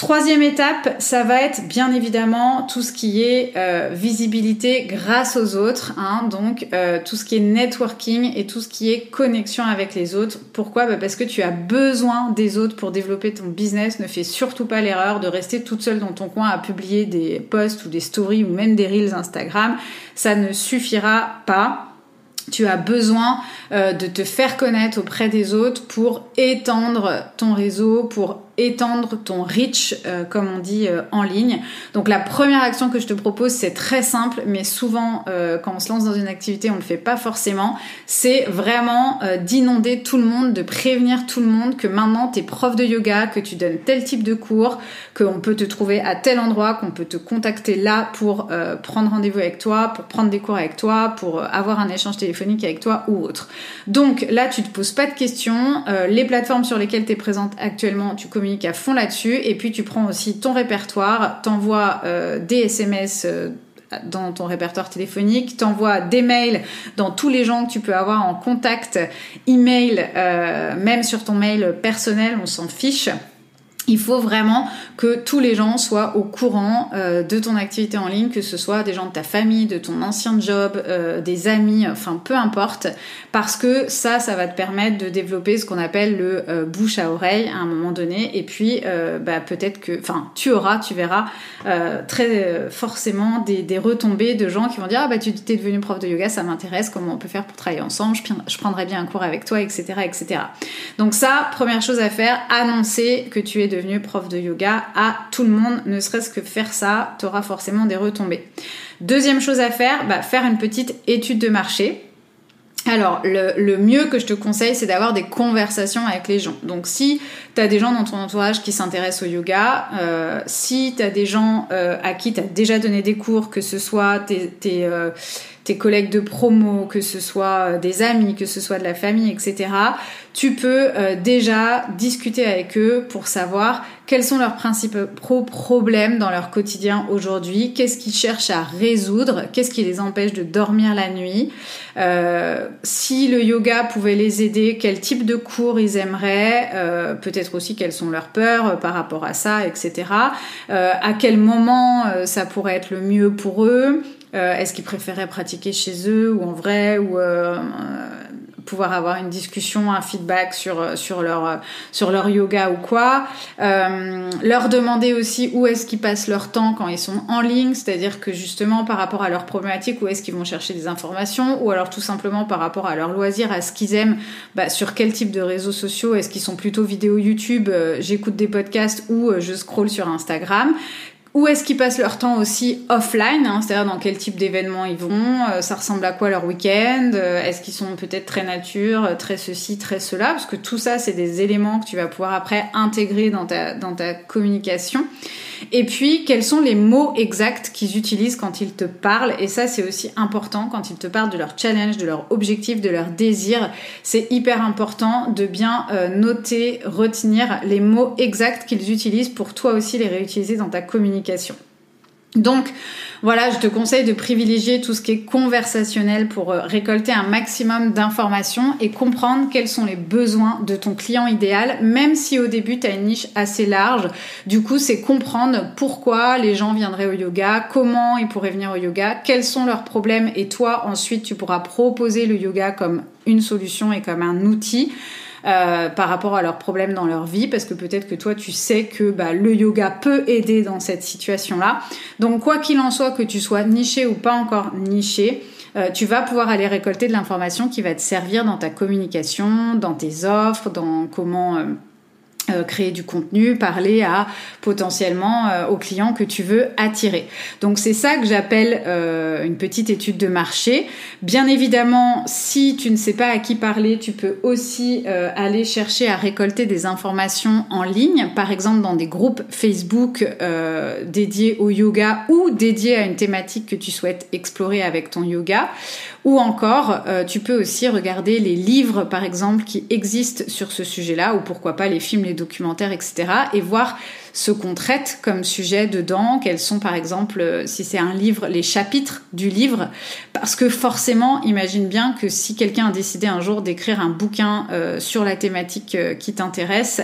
Troisième étape, ça va être bien évidemment tout ce qui est euh, visibilité grâce aux autres, hein, donc euh, tout ce qui est networking et tout ce qui est connexion avec les autres. Pourquoi? Bah, Parce que tu as besoin des autres pour développer ton business. Ne fais surtout pas l'erreur de rester toute seule dans ton coin à publier des posts ou des stories ou même des reels Instagram. Ça ne suffira pas tu as besoin euh, de te faire connaître auprès des autres pour étendre ton réseau, pour étendre ton reach, euh, comme on dit euh, en ligne. Donc la première action que je te propose, c'est très simple, mais souvent euh, quand on se lance dans une activité, on ne le fait pas forcément. C'est vraiment d'inonder tout le monde, de prévenir tout le monde que maintenant tu es prof de yoga, que tu donnes tel type de cours, qu'on peut te trouver à tel endroit, qu'on peut te contacter là pour prendre rendez-vous avec toi, pour prendre des cours avec toi, pour avoir un échange téléphonique avec toi ou autre. Donc là, tu te poses pas de questions. les plateformes sur lesquelles tu es présente actuellement, tu communiques à fond là-dessus. Et puis tu prends aussi ton répertoire, t'envoies euh, des SMS euh, dans ton répertoire téléphonique, t'envoies des mails dans tous les gens que tu peux avoir en contact, email, euh, même sur ton mail personnel, on s'en fiche. Il faut vraiment que tous les gens soient au courant euh, de ton activité en ligne, que ce soit des gens de ta famille, de ton ancien job, euh, des amis, enfin peu importe, parce que ça, ça va te permettre de développer ce qu'on appelle le euh, bouche à oreille à un moment donné, et puis bah, peut-être que, enfin tu auras, tu verras très forcément des, retombées de gens qui vont dire ah bah tu t'es devenu prof de yoga, ça m'intéresse, comment on peut faire pour travailler ensemble, je, prendrai bien un cours avec toi, etc., etc. Donc ça, première chose à faire, annoncer que tu es devenu prof de yoga à tout le monde, ne serait-ce que faire ça, tu auras forcément des retombées. Deuxième chose à faire, bah, faire une petite étude de marché. Alors, le, mieux que je te conseille, c'est d'avoir des conversations avec les gens. Donc, si tu as des gens dans ton entourage qui s'intéressent au yoga, euh, si tu as des gens euh, à qui tu as déjà donné des cours, que ce soit tes, euh, tes collègues de promo, que ce soit des amis, que ce soit de la famille, etc., tu peux déjà discuter avec eux pour savoir quels sont leurs principaux problèmes dans leur quotidien aujourd'hui, qu'est-ce qu'ils cherchent à résoudre, qu'est-ce qui les empêche de dormir la nuit, euh, si le yoga pouvait les aider, quel type de cours ils aimeraient, euh, peut-être aussi quelles sont leurs peurs euh, par rapport à ça, etc. à quel moment ça pourrait être le mieux pour eux, est-ce qu'ils préféraient pratiquer chez eux ou en vrai ou pouvoir avoir une discussion, un feedback sur, euh, sur, leur, euh, sur leur yoga ou quoi. Euh, leur demander aussi où est-ce qu'ils passent leur temps quand ils sont en ligne, c'est-à-dire que justement par rapport à leurs problématiques, où est-ce qu'ils vont chercher des informations, ou alors tout simplement par rapport à leur loisir, à ce qu'ils aiment, bah, sur quel type de réseaux sociaux, est-ce qu'ils sont plutôt vidéo YouTube, j'écoute des podcasts ou je scroll sur Instagram. Où est-ce qu'ils passent leur temps aussi offline, hein, c'est-à-dire dans quel type d'événements ils vont, euh, ça ressemble à quoi leur week-end, euh, est-ce qu'ils sont peut-être très nature, euh, très ceci, très cela, parce que tout ça c'est des éléments que tu vas pouvoir après intégrer dans ta, dans ta communication. Et puis, quels sont les mots exacts qu'ils utilisent quand ils te parlent? Et ça, c'est aussi important quand ils te parlent de leur challenge, de leur objectif, de leur désir. C'est hyper important de bien euh, noter, retenir les mots exacts qu'ils utilisent pour toi aussi les réutiliser dans ta communication. Donc voilà, je te conseille de privilégier tout ce qui est conversationnel pour euh, récolter un maximum d'informations et comprendre quels sont les besoins de ton client idéal, même si au début tu as une niche assez large. Du coup, c'est comprendre pourquoi les gens viendraient au yoga, comment ils pourraient venir au yoga, quels sont leurs problèmes et toi ensuite tu pourras proposer le yoga comme une solution et comme un outil. Euh, par rapport à leurs problèmes dans leur vie, parce que peut-être que toi tu sais que bah, le yoga peut aider dans cette situation-là. Donc quoi qu'il en soit, que tu sois niché ou pas encore niché, euh, tu vas pouvoir aller récolter de l'information qui va te servir dans ta communication, dans tes offres, dans comment... Euh, euh, créer du contenu, parler à potentiellement euh, aux clients que tu veux attirer. Donc c'est ça que j'appelle euh, une petite étude de marché. Bien évidemment, si tu ne sais pas à qui parler, tu peux aussi aller chercher à récolter des informations en ligne, par exemple dans des groupes Facebook dédiés au yoga ou dédiés à une thématique que tu souhaites explorer avec ton yoga ou encore, tu peux aussi regarder les livres, par exemple, qui existent sur ce sujet-là, ou pourquoi pas les films, les documentaires, etc., et voir ce qu'on traite comme sujet dedans, quels sont par exemple, euh, si c'est un livre, les chapitres du livre, parce que forcément, imagine bien que si quelqu'un a décidé un jour d'écrire un bouquin euh, sur la thématique euh, qui t'intéresse,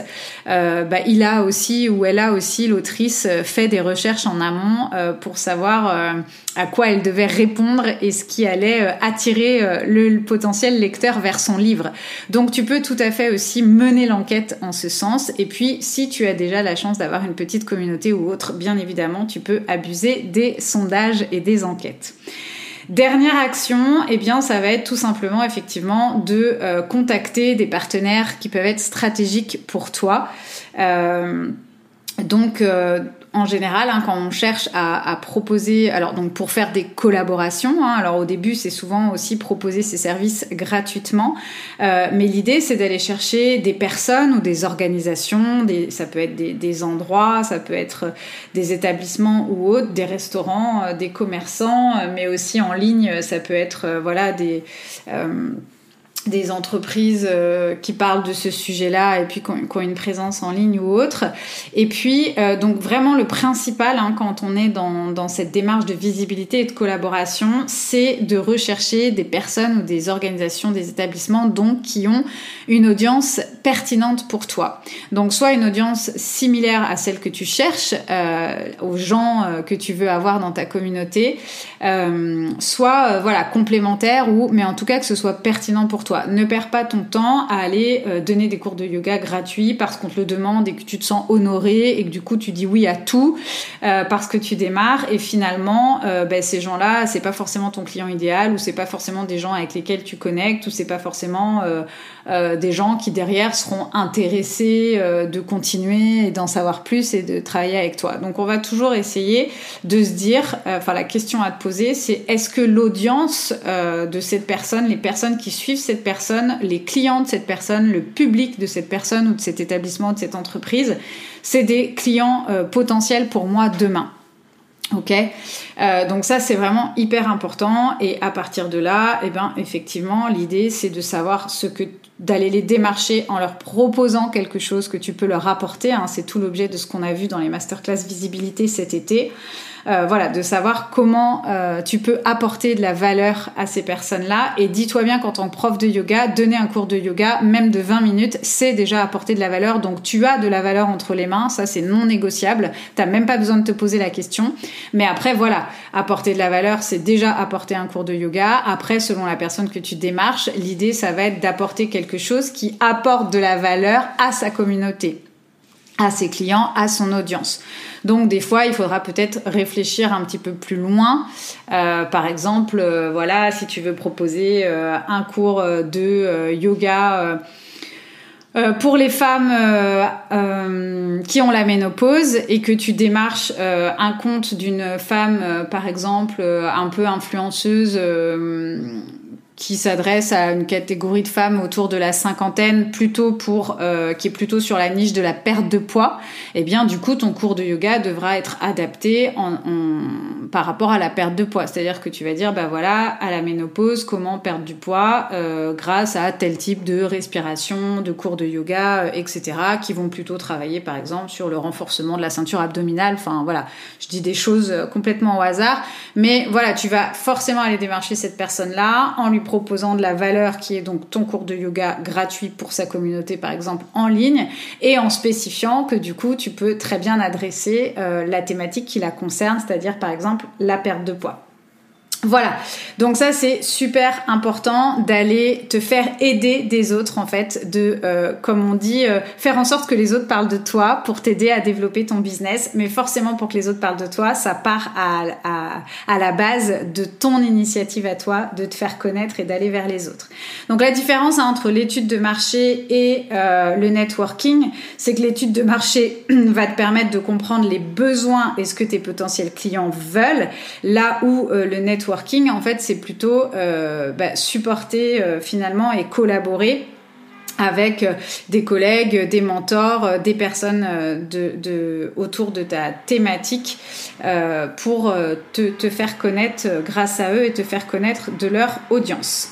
bah, il a aussi ou elle a aussi, l'autrice, fait des recherches en amont pour savoir à quoi elle devait répondre et ce qui allait attirer le potentiel lecteur vers son livre. Donc tu peux tout à fait aussi mener l'enquête en ce sens. Et puis si tu as déjà la chance d'avoir une petite communauté ou autre, bien évidemment, tu peux abuser des sondages et des enquêtes. Dernière action, eh bien, ça va être tout simplement effectivement de euh, contacter des partenaires qui peuvent être stratégiques pour toi. Euh, donc, euh, en général, hein, quand on cherche à, proposer, alors donc pour faire des collaborations, hein, alors au début c'est souvent aussi proposer ces services gratuitement, euh, mais l'idée c'est d'aller chercher des personnes ou des organisations, des, ça peut être des, endroits, ça peut être des établissements ou autres, des restaurants, euh, des commerçants, euh, mais aussi en ligne, ça peut être voilà des des entreprises euh, qui parlent de ce sujet-là et puis qui ont, une présence en ligne ou autre. Et puis, euh, donc vraiment le principal hein, quand on est dans, dans, cette démarche de visibilité et de collaboration, c'est de rechercher des personnes ou des organisations, des établissements donc qui ont une audience pertinente pour toi. Donc soit une audience similaire à celle que tu cherches, euh, aux gens euh, que tu veux avoir dans ta communauté, euh, soit voilà complémentaire ou mais en tout cas que ce soit pertinent pour toi. Ne perds pas ton temps à aller donner des cours de yoga gratuits parce qu'on te le demande et que tu te sens honoré et que du coup tu dis oui à tout parce que tu démarres et finalement ben, ces gens-là c'est pas forcément ton client idéal ou c'est pas forcément des gens avec lesquels tu connectes ou c'est pas forcément des gens qui derrière seront intéressés euh, de continuer et d'en savoir plus et de travailler avec toi. Donc on va toujours essayer de se dire, euh, enfin la question à te poser, c'est est-ce que l'audience de cette personne, les personnes qui suivent cette personne, les clients de cette personne, le public de cette personne ou de cet établissement, de cette entreprise, c'est des clients potentiels pour moi demain? Ok, euh, donc ça c'est vraiment hyper important et à partir de là, eh ben effectivement l'idée c'est de savoir ce que d'aller les démarcher en leur proposant quelque chose que tu peux leur apporter. Hein. c'est tout l'objet de ce qu'on a vu dans les masterclass visibilité cet été. Euh, voilà, de savoir comment euh, tu peux apporter de la valeur à ces personnes-là. Et dis-toi bien qu'en tant que prof de yoga, donner un cours de yoga, même de 20 minutes, c'est déjà apporter de la valeur. Donc tu as de la valeur entre les mains, ça c'est non négociable. T'as même pas besoin de te poser la question. Mais après, voilà, apporter de la valeur, c'est déjà apporter un cours de yoga. Après, selon la personne que tu démarches, l'idée, ça va être d'apporter quelque chose qui apporte de la valeur à sa communauté à ses clients, à son audience. Donc des fois, il faudra peut-être réfléchir un petit peu plus loin. Euh, par exemple, euh, voilà, si tu veux proposer euh, un cours de yoga pour les femmes qui ont la ménopause et que tu démarches un compte d'une femme, par exemple, un peu influenceuse qui s'adresse à une catégorie de femmes autour de la cinquantaine, plutôt pour euh, qui est plutôt sur la niche de la perte de poids, eh bien du coup ton cours de yoga devra être adapté en, par rapport à la perte de poids. C'est-à-dire que tu vas dire bah voilà à la ménopause comment perdre du poids euh, grâce à tel type de respiration, de cours de yoga, euh, etc. qui vont plutôt travailler par exemple sur le renforcement de la ceinture abdominale. Enfin voilà, je dis des choses complètement au hasard, mais voilà tu vas forcément aller démarcher cette personne là en lui proposant de la valeur qui est donc ton cours de yoga gratuit pour sa communauté par exemple en ligne et en spécifiant que du coup tu peux très bien adresser euh, la thématique qui la concerne, c'est-à-dire par exemple la perte de poids. Voilà, donc ça c'est super important d'aller te faire aider des autres en fait, de euh, comme on dit, euh, faire en sorte que les autres parlent de toi pour t'aider à développer ton business. Mais forcément pour que les autres parlent de toi, ça part à, à, à la base de ton initiative à toi, de te faire connaître et d'aller vers les autres. Donc la différence hein, entre l'étude de marché et euh, le networking, c'est que l'étude de marché va te permettre de comprendre les besoins et ce que tes potentiels clients veulent, là où le networking en fait, c'est plutôt euh, bah, supporter euh, finalement et collaborer avec euh, des collègues, des mentors, des personnes autour de ta thématique pour te, faire connaître grâce à eux et te faire connaître de leur audience.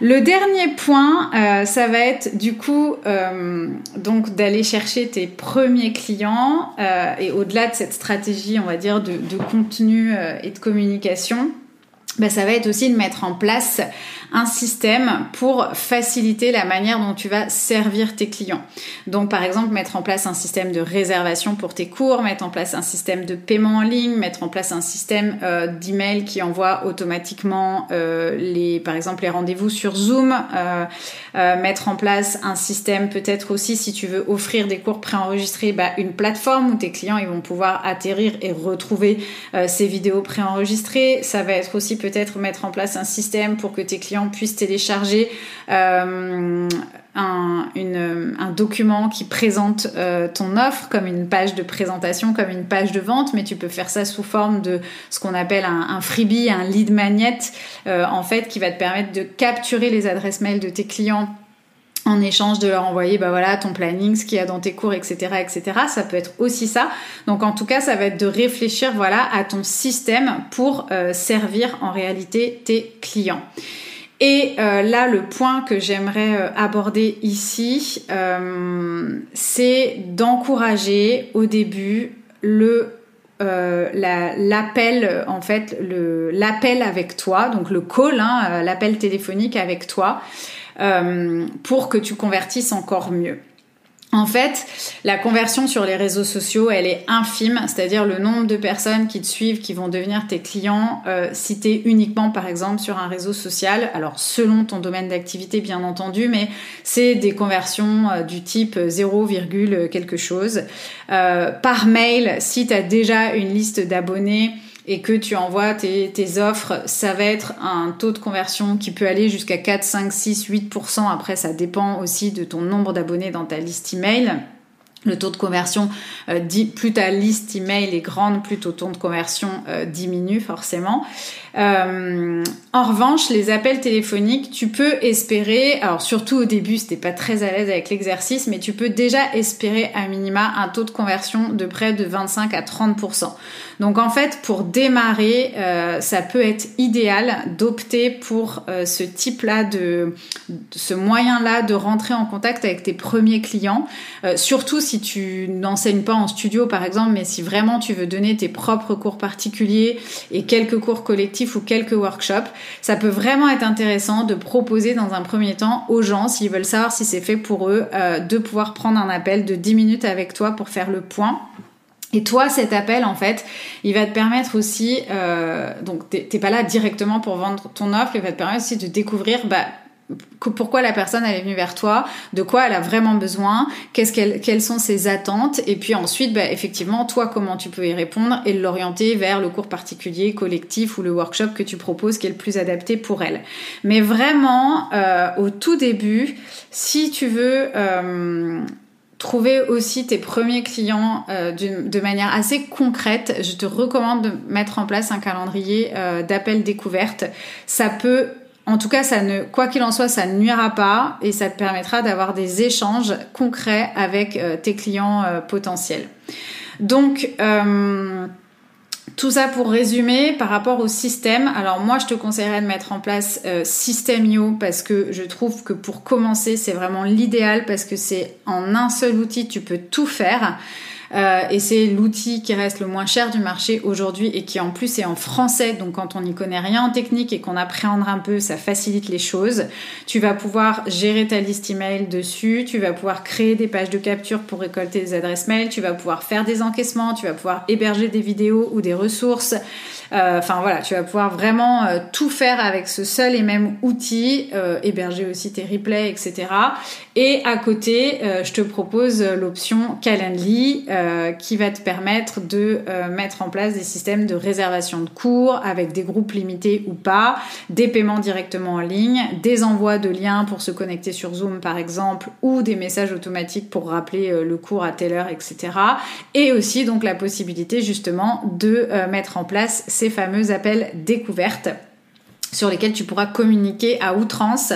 Le dernier point, ça va être du coup donc d'aller chercher tes premiers clients et au-delà de cette stratégie, on va dire, de contenu et de communication ben, ça va être aussi de mettre en place un système pour faciliter la manière dont tu vas servir tes clients. Donc par exemple mettre en place un système de réservation pour tes cours, mettre en place un système de paiement en ligne, mettre en place un système euh, d'email qui envoie automatiquement euh, les par exemple les rendez-vous sur Zoom, euh, mettre en place un système peut-être aussi si tu veux offrir des cours préenregistrés, bah, une plateforme où tes clients ils vont pouvoir atterrir et retrouver ces vidéos préenregistrées. Ça va être aussi peut-être mettre en place un système pour que tes clients puisse télécharger euh, un, document qui présente euh, ton offre comme une page de présentation, comme une page de vente, mais tu peux faire ça sous forme de ce qu'on appelle un, freebie, un lead magnet, euh, en fait, qui va te permettre de capturer les adresses mail de tes clients en échange de leur envoyer bah voilà ton planning, ce qu'il y a dans tes cours, etc., etc. Ça peut être aussi ça. Donc en tout cas, ça va être de réfléchir voilà à ton système pour servir en réalité tes clients. Et euh, là, le point que j'aimerais euh, aborder ici, euh, c'est d'encourager au début le l'appel en fait l'appel avec toi donc le call hein, l'appel téléphonique avec toi pour que tu convertisses encore mieux. En fait, la conversion sur les réseaux sociaux, elle est infime, c'est-à-dire le nombre de personnes qui te suivent, qui vont devenir tes clients, euh, si tu uniquement par exemple sur un réseau social, alors selon ton domaine d'activité bien entendu, mais c'est des conversions euh, du type 0, quelque chose. Euh, par mail, si tu as déjà une liste d'abonnés, et que tu envoies tes, offres, ça va être un taux de conversion qui peut aller jusqu'à 4, 5, 6, 8%. Après, ça dépend aussi de ton nombre d'abonnés dans ta liste email. Le taux de conversion, euh, plus ta liste email est grande, plus ton taux de conversion euh, diminue forcément. Euh, en revanche, les appels téléphoniques, tu peux espérer, alors surtout au début, si t'es pas très à l'aise avec l'exercice, mais tu peux déjà espérer à minima un taux de conversion de près de 25 à 30%. Donc en fait, pour démarrer, euh, ça peut être idéal d'opter pour euh, ce type-là de, ce moyen-là de rentrer en contact avec tes premiers clients. Surtout si tu n'enseignes pas en studio par exemple, mais si vraiment tu veux donner tes propres cours particuliers et quelques cours collectifs ou quelques workshops, ça peut vraiment être intéressant de proposer dans un premier temps aux gens, s'ils veulent savoir si c'est fait pour eux, de pouvoir prendre un appel de 10 minutes avec toi pour faire le point. Et toi, cet appel, en fait, il va te permettre aussi, euh, donc t'es pas là directement pour vendre ton offre, il va te permettre aussi de découvrir bah, pourquoi la personne est venue vers toi, de quoi elle a vraiment besoin, quelles sont ses attentes, et puis ensuite, bah, effectivement, toi, comment tu peux y répondre et l'orienter vers le cours particulier, collectif ou le workshop que tu proposes qui est le plus adapté pour elle. Mais vraiment, euh, au tout début, si tu veux euh, trouver aussi tes premiers clients euh, de manière assez concrète, je te recommande de mettre en place un calendrier euh, d'appels découvertes. Ça peut, en tout cas, quoi qu'il en soit, ça ne nuira pas et ça te permettra d'avoir des échanges concrets avec euh, tes clients potentiels. Donc, tout ça pour résumer par rapport au système. Alors moi, je te conseillerais de mettre en place euh, System.io parce que je trouve que pour commencer, c'est vraiment l'idéal parce que c'est en un seul outil, tu peux tout faire. Euh, et c'est l'outil qui reste le moins cher du marché aujourd'hui et qui en plus est en français. Donc quand on n'y connaît rien en technique et qu'on appréhende un peu, ça facilite les choses. Tu vas pouvoir gérer ta liste email dessus. Tu vas pouvoir créer des pages de capture pour récolter des adresses mail. Tu vas pouvoir faire des encaissements. Tu vas pouvoir héberger des vidéos ou des ressources. Euh, enfin voilà, tu vas pouvoir vraiment euh, tout faire avec ce seul et même outil, euh, héberger aussi tes replays, etc. Et à côté, je te propose l'option Calendly qui va te permettre de mettre en place des systèmes de réservation de cours avec des groupes limités ou pas, des paiements directement en ligne, des envois de liens pour se connecter sur Zoom par exemple, ou des messages automatiques pour rappeler le cours à telle heure, etc. Et aussi donc la possibilité justement de mettre en place ces fameux appels découvertes sur lesquels tu pourras communiquer à outrance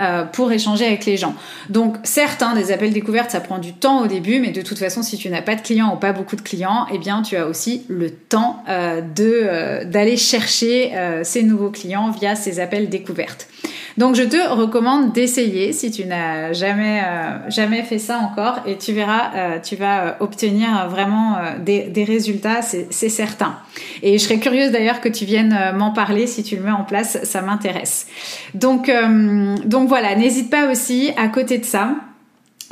euh, pour échanger avec les gens. Donc certes, hein, des appels découvertes, ça prend du temps au début, mais de toute façon, si tu n'as pas de clients ou pas beaucoup de clients, eh bien tu as aussi le temps euh, euh, d'aller chercher ces nouveaux clients via ces appels découvertes. Donc je te recommande d'essayer si tu n'as jamais euh, jamais fait ça encore et tu verras, euh, tu vas euh, obtenir vraiment des, résultats, c'est certain. Et je serais curieuse d'ailleurs que tu viennes m'en parler si tu le mets en place, ça m'intéresse. Donc donc voilà, n'hésite pas aussi à côté de ça.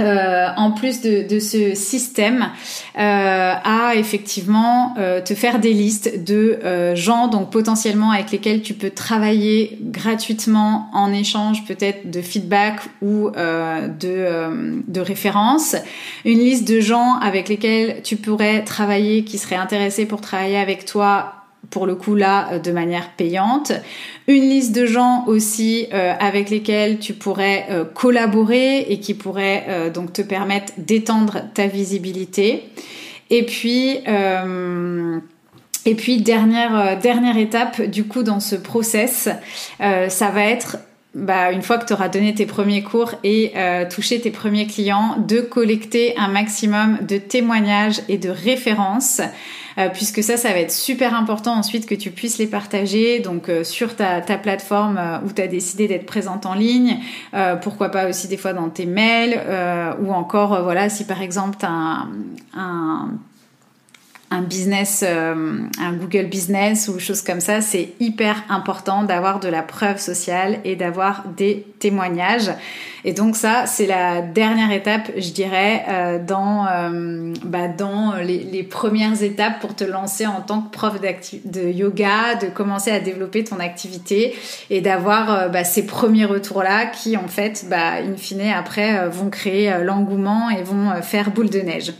Euh, en plus de, de ce système, euh, à effectivement euh, te faire des listes de euh, gens donc potentiellement avec lesquels tu peux travailler gratuitement en échange peut-être de feedback ou euh, de, de références, une liste de gens avec lesquels tu pourrais travailler qui seraient intéressés pour travailler avec toi pour le coup là euh, de manière payante, une liste de gens aussi euh, avec lesquels tu pourrais euh, collaborer et qui pourraient donc te permettre d'étendre ta visibilité. Et puis dernière étape du coup dans ce process, ça va être bah, une fois que tu auras donné tes premiers cours et touché tes premiers clients, de collecter un maximum de témoignages et de références euh, puisque ça, ça va être super important ensuite que tu puisses les partager donc euh, sur ta, ta plateforme euh, où tu as décidé d'être présente en ligne, pourquoi pas aussi des fois dans tes mails ou encore voilà si par exemple tu as un un business, euh, un Google Business ou chose comme ça, c'est hyper important d'avoir de la preuve sociale et d'avoir des témoignages. Et donc ça, c'est la dernière étape, je dirais, euh, dans, euh, bah, dans les, les, premières étapes pour te lancer en tant que prof de yoga, de commencer à développer ton activité et d'avoir bah, ces premiers retours-là qui, en fait, bah, in fine, après, vont créer l'engouement et vont faire boule de neige.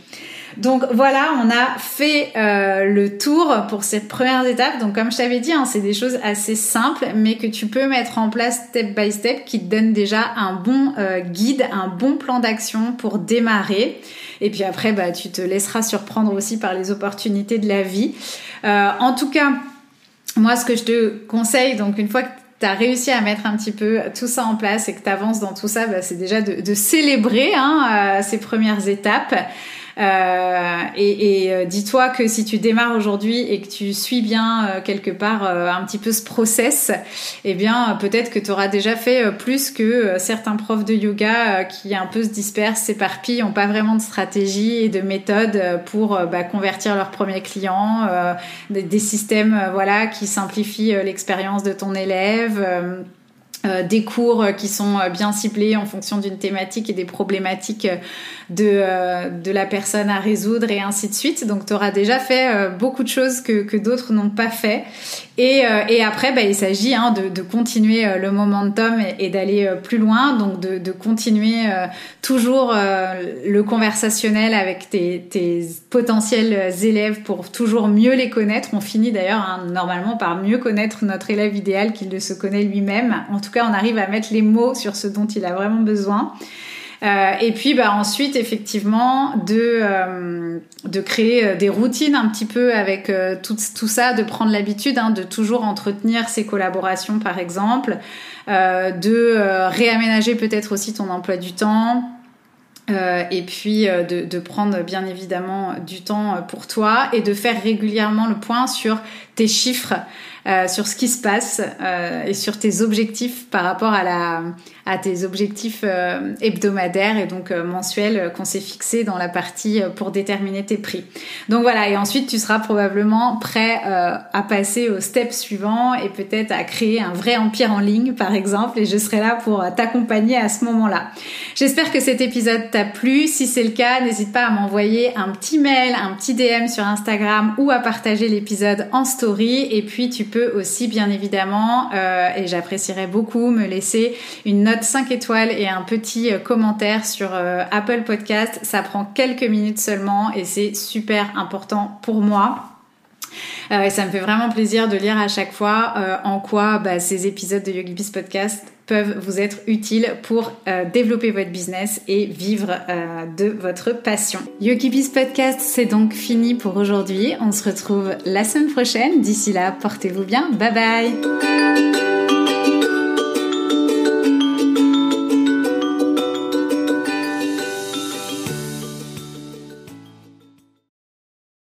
Donc voilà, on a fait euh, le tour pour cette première étape. Donc comme je t'avais dit, hein, c'est des choses assez simples, mais que tu peux mettre en place step by step, qui te donne déjà un bon euh, guide, un bon plan d'action pour démarrer. Et puis après, bah, tu te laisseras surprendre aussi par les opportunités de la vie. Euh, en tout cas, moi, ce que je te conseille, donc une fois que tu as réussi à mettre un petit peu tout ça en place et que tu avances dans tout ça, bah, c'est déjà de, célébrer hein, ces premières étapes. Euh, et, et euh, dis-toi que si tu démarres aujourd'hui et que tu suis bien euh, quelque part un petit peu ce process, eh bien peut-être que tu auras déjà fait plus que certains profs de yoga qui un peu se dispersent, s'éparpillent, n'ont pas vraiment de stratégie et de méthode pour bah, convertir leurs premiers clients, des, systèmes voilà qui simplifient l'expérience de ton élève. Des cours qui sont bien ciblés en fonction d'une thématique et des problématiques de, euh, de la personne à résoudre et ainsi de suite. Donc tu auras déjà fait euh, beaucoup de choses que, que d'autres n'ont pas fait. Et, euh, et après, bah, il s'agit hein, de, de, continuer le momentum et, et d'aller plus loin, donc de, de continuer toujours le conversationnel avec tes, tes, potentiels élèves pour toujours mieux les connaître. On finit d'ailleurs hein, normalement par mieux connaître notre élève idéal qu'il ne se connaît lui-même. En tout cas, on arrive à mettre les mots sur ce dont il a vraiment besoin. Euh, et puis bah, ensuite, effectivement, de, euh, de créer euh, des routines un petit peu avec tout, ça, de prendre l'habitude hein, de toujours entretenir ses collaborations, par exemple, de réaménager peut-être aussi ton emploi du temps. et puis de, prendre bien évidemment du temps pour toi et de faire régulièrement le point sur tes chiffres, sur ce qui se passe et sur tes objectifs par rapport à la, à tes objectifs euh, hebdomadaires et donc euh, mensuels euh, qu'on s'est fixés dans la partie pour déterminer tes prix. Donc voilà, et ensuite tu seras probablement prêt à passer au step suivant et peut-être à créer un vrai empire en ligne par exemple et je serai là pour t'accompagner à ce moment-là. J'espère que cet épisode t'a plu. Si c'est le cas, n'hésite pas à m'envoyer un petit mail, un petit DM sur Instagram ou à partager l'épisode en story et puis tu peux aussi bien évidemment et j'apprécierais beaucoup me laisser une note 5 étoiles et un petit euh, commentaire sur euh, Apple Podcast. Ça prend quelques minutes seulement et c'est super important pour moi. Euh, et ça me fait vraiment plaisir de lire à chaque fois en quoi bah, ces épisodes de YogiBiz Podcast peuvent vous être utiles pour développer votre business et vivre de votre passion. YogiBiz Podcast, c'est donc fini pour aujourd'hui. On se retrouve la semaine prochaine. D'ici là, portez-vous bien. Bye bye